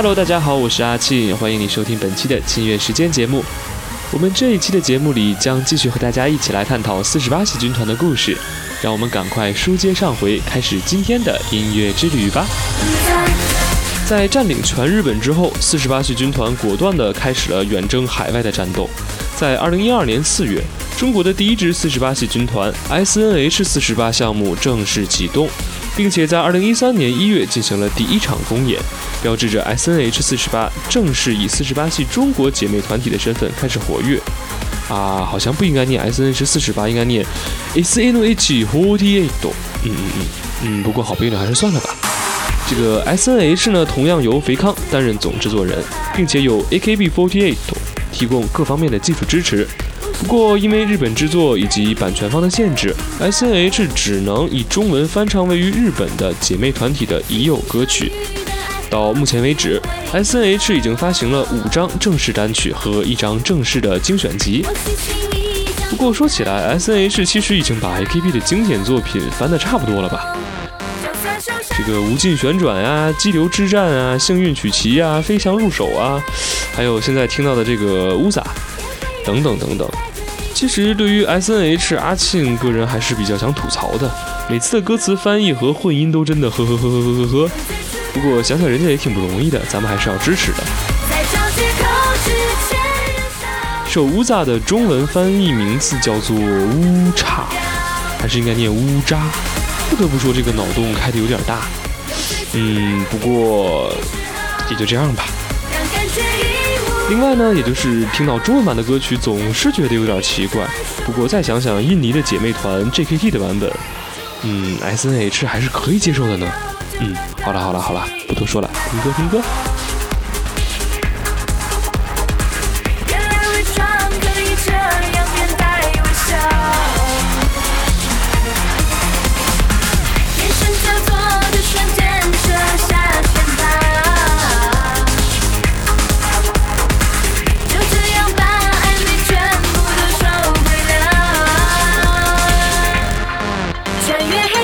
Hello，大家好，我是阿庆，欢迎你收听本期的庆乐时间节目。我们这一期的节目里将继续和大家一起来探讨四十八系军团的故事，让我们赶快书接上回，开始今天的音乐之旅吧。在占领全日本之后，四十八系军团果断地开始了远征海外的战斗。在二零一二年四月，中国的第一支四十八系军团 S N H 四十八项目正式启动，并且在二零一三年一月进行了第一场公演，标志着 S N H 四十八正式以四十八系中国姐妹团体的身份开始活跃。啊，好像不应该念 S N H 四十八，应该念 S N H forty eight。嗯嗯嗯嗯，不过好朋友还是算了吧。这个 S N H 呢，同样由肥康担任总制作人，并且有 A K B forty eight 提供各方面的技术支持。不过，因为日本制作以及版权方的限制，S N H 只能以中文翻唱位于日本的姐妹团体的已有歌曲。到目前为止，S N H 已经发行了五张正式单曲和一张正式的精选集。不过说起来，S N H 其实已经把 A K B 的经典作品翻得差不多了吧？这个无尽旋转啊，激流之战啊，幸运曲奇啊，飞翔入手啊，还有现在听到的这个乌萨等等等等。其实对于 S N H，阿庆个人还是比较想吐槽的，每次的歌词翻译和混音都真的呵呵呵呵呵呵呵。不过想想人家也挺不容易的，咱们还是要支持的。首乌萨的中文翻译名字叫做乌叉，还是应该念乌扎？不得不说，这个脑洞开的有点大。嗯，不过也就这样吧。另外呢，也就是听到中文版的歌曲，总是觉得有点奇怪。不过再想想印尼的姐妹团 JKT 的版本，嗯，SNH 还是可以接受的呢。嗯，好了好了好了，不多说了，听歌听歌。穿越黑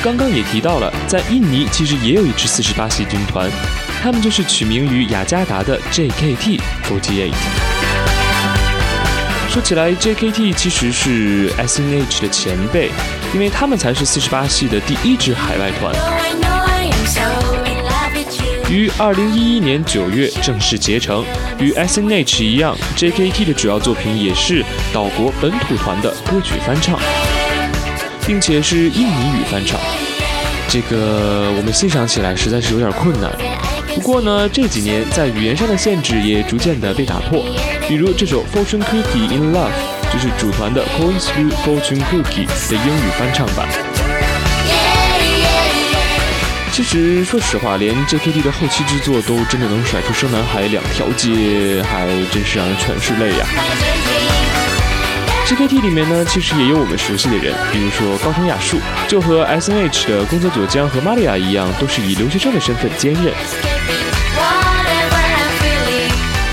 刚刚也提到了，在印尼其实也有一支四十八系军团，他们就是取名于雅加达的 JKT48。说起来，JKT 其实是 SNH 的前辈，因为他们才是四十八系的第一支海外团。于二零一一年九月正式结成，与 SNH 一样，JKT 的主要作品也是岛国本土团的歌曲翻唱。并且是印尼语翻唱，这个我们欣赏起来实在是有点困难。不过呢，这几年在语言上的限制也逐渐的被打破。比如这首《Fortune Cookie in Love》就是主团的《Coins Through Fortune Cookie》的英语翻唱版。其实说实话，连 JKT 的后期制作都真的能甩出生男孩两条街，还真是让人全是泪呀。GKT 里面呢，其实也有我们熟悉的人，比如说高城雅树，就和 SNH 的宫泽佐江和玛利亚一样，都是以留学生的身份兼任。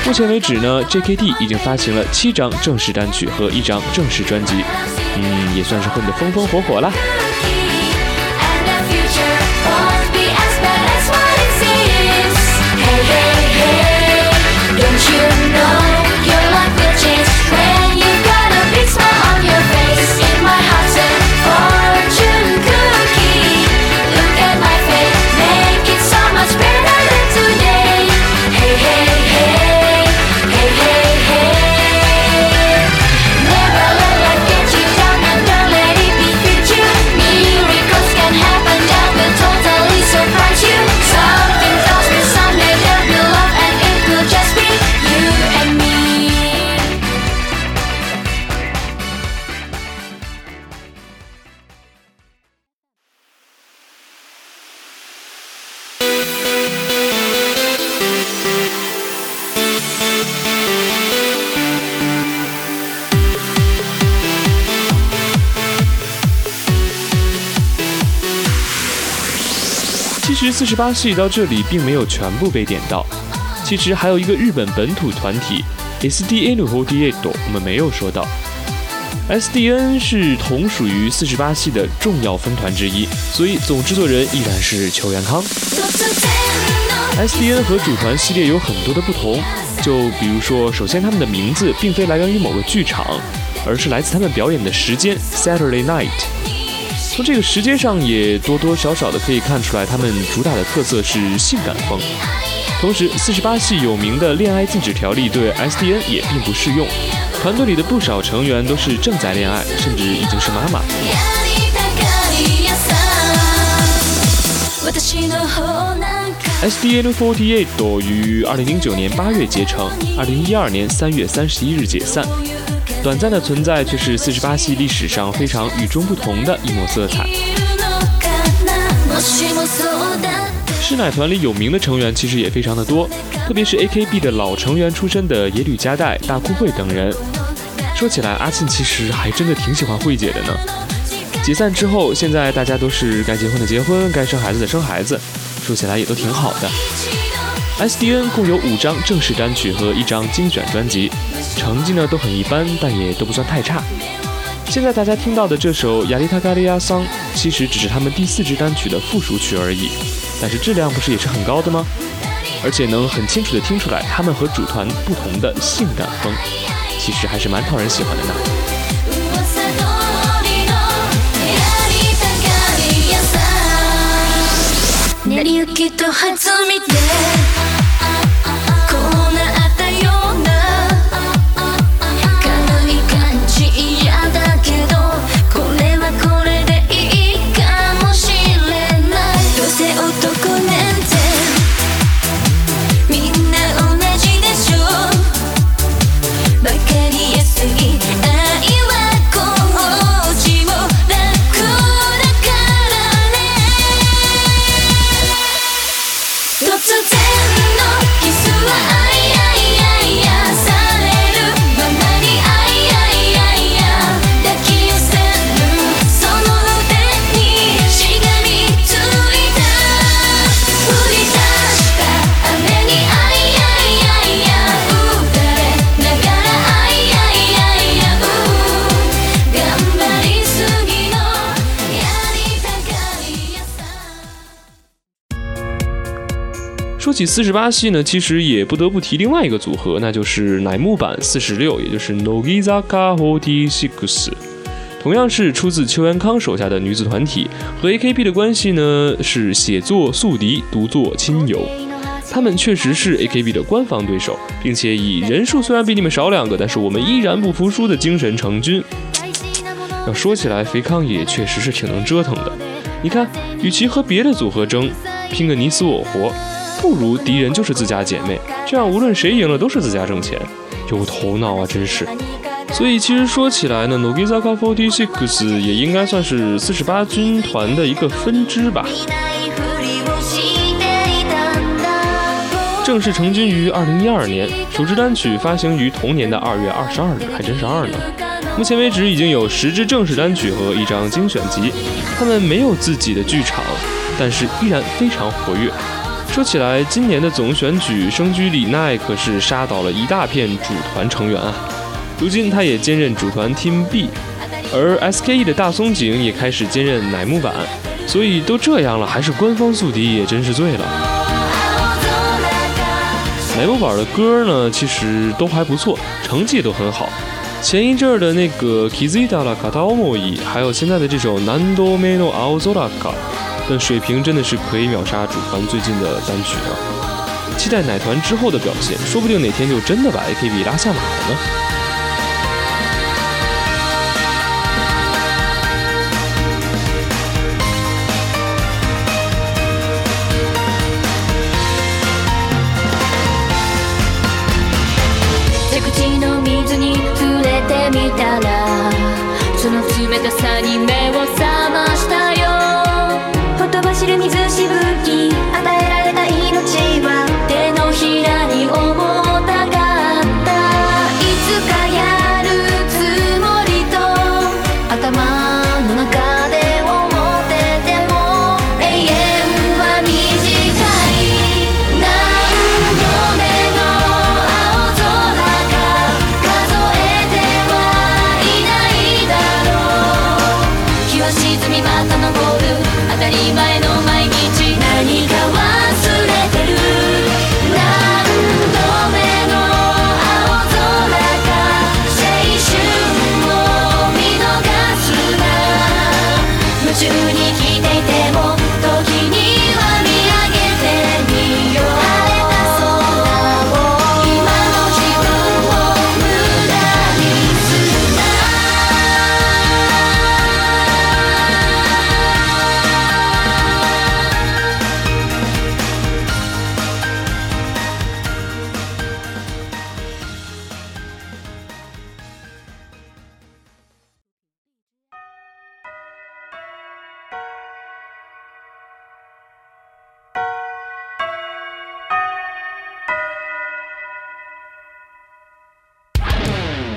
目前为止呢，JKT 已经发行了七张正式单曲和一张正式专辑，嗯，也算是混得风风火火了。其实四十八系到这里并没有全部被点到，其实还有一个日本本土团体 SDN48，我们没有说到。SDN 是同属于四十八系的重要分团之一，所以总制作人依然是邱元康。SDN 和主团系列有很多的不同，就比如说，首先他们的名字并非来源于某个剧场，而是来自他们表演的时间 Saturday Night。从这个时间上也多多少少的可以看出来，他们主打的特色是性感风。同时，四十八系有名的恋爱禁止条例对 SDN 也并不适用。团队里的不少成员都是正在恋爱，甚至已经是妈妈。SDN48 于二零零九年八月结成，二零一二年三月三十一日解散。短暂的存在却是四十八系历史上非常与众不同的一抹色彩。师奶团里有名的成员其实也非常的多，特别是 AKB 的老成员出身的野吕佳代、大库惠等人。说起来，阿庆其实还真的挺喜欢惠姐的呢。解散之后，现在大家都是该结婚的结婚，该生孩子的生孩子，说起来也都挺好的。SDN 共有五张正式单曲和一张精选专辑。成绩呢都很一般，但也都不算太差。现在大家听到的这首《亚历塔嘎利亚桑》，其实只是他们第四支单曲的附属曲而已，但是质量不是也是很高的吗？而且能很清楚的听出来他们和主团不同的性感风，其实还是蛮讨人喜欢的呢。起四十八系呢，其实也不得不提另外一个组合，那就是乃木坂四十六，也就是 Nogizaka Forty Six，同样是出自邱元康手下的女子团体，和 AKB 的关系呢是写作宿敌，独作亲友。他们确实是 AKB 的官方对手，并且以人数虽然比你们少两个，但是我们依然不服输的精神成军。要说起来，肥康也确实是挺能折腾的。你看，与其和别的组合争，拼个你死我活。不如敌人就是自家姐妹，这样无论谁赢了都是自家挣钱，有头脑啊，真是。所以其实说起来呢，Nogizaka Forty Six 也应该算是四十八军团的一个分支吧。正式成军于二零一二年，首支单曲发行于同年的二月二十二日，还真是二呢。目前为止已经有十支正式单曲和一张精选集。他们没有自己的剧场，但是依然非常活跃。说起来，今年的总选举生驹里奈可是杀倒了一大片主团成员啊。如今他也兼任主团 Team B，而 SKE 的大松井也开始兼任乃木坂。所以都这样了，还是官方宿敌也真是醉了。乃木坂的歌呢，其实都还不错，成绩都很好。前一阵儿的那个 Kizida la Kataomoi，还有现在的这首 Nando Meno Aozoraka 但水平，真的是可以秒杀主团最近的单曲啊！期待奶团之后的表现，说不定哪天就真的把 AKB 拉下马了呢。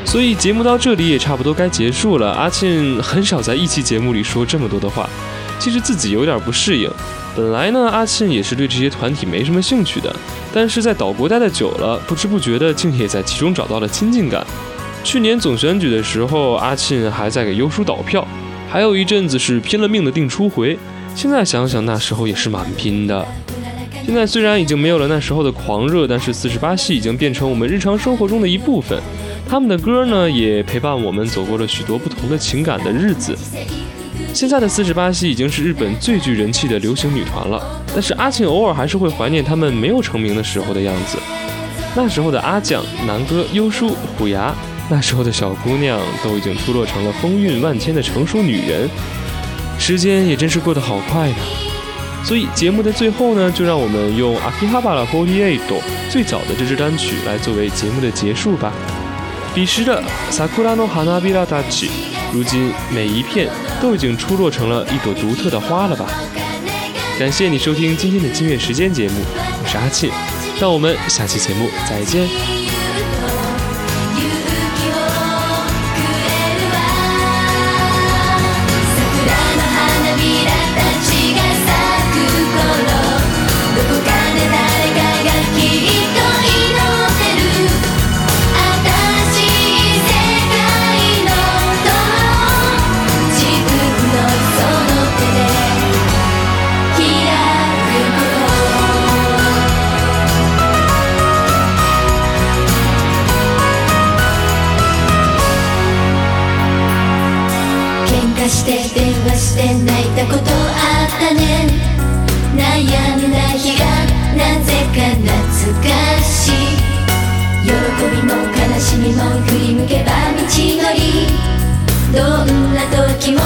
所以节目到这里也差不多该结束了。阿庆很少在一期节目里说这么多的话，其实自己有点不适应。本来呢，阿庆也是对这些团体没什么兴趣的，但是在岛国待的久了，不知不觉的竟也在其中找到了亲近感。去年总选举的时候，阿庆还在给优叔导票，还有一阵子是拼了命的定初回。现在想想，那时候也是蛮拼的。现在虽然已经没有了那时候的狂热，但是四十八系已经变成我们日常生活中的一部分。他们的歌呢，也陪伴我们走过了许多不同的情感的日子。现在的四十八系已经是日本最具人气的流行女团了，但是阿庆偶尔还是会怀念他们没有成名的时候的样子。那时候的阿酱、南哥、优叔、虎牙，那时候的小姑娘都已经出落成了风韵万千的成熟女人。时间也真是过得好快呢。所以节目的最后呢，就让我们用 Akihabara Forty Eight 最早的这支单曲来作为节目的结束吧。彼时的萨库拉诺哈娜比拉达奇如今每一片都已经出落成了一朵独特的花了吧？感谢你收听今天的金月时间节目，我是阿庆，让我们下期节目再见。かして電話して泣いたことあったね。悩んだ日がなぜか懐かしい。喜びも悲しみも振り向けば道のり。どんな時も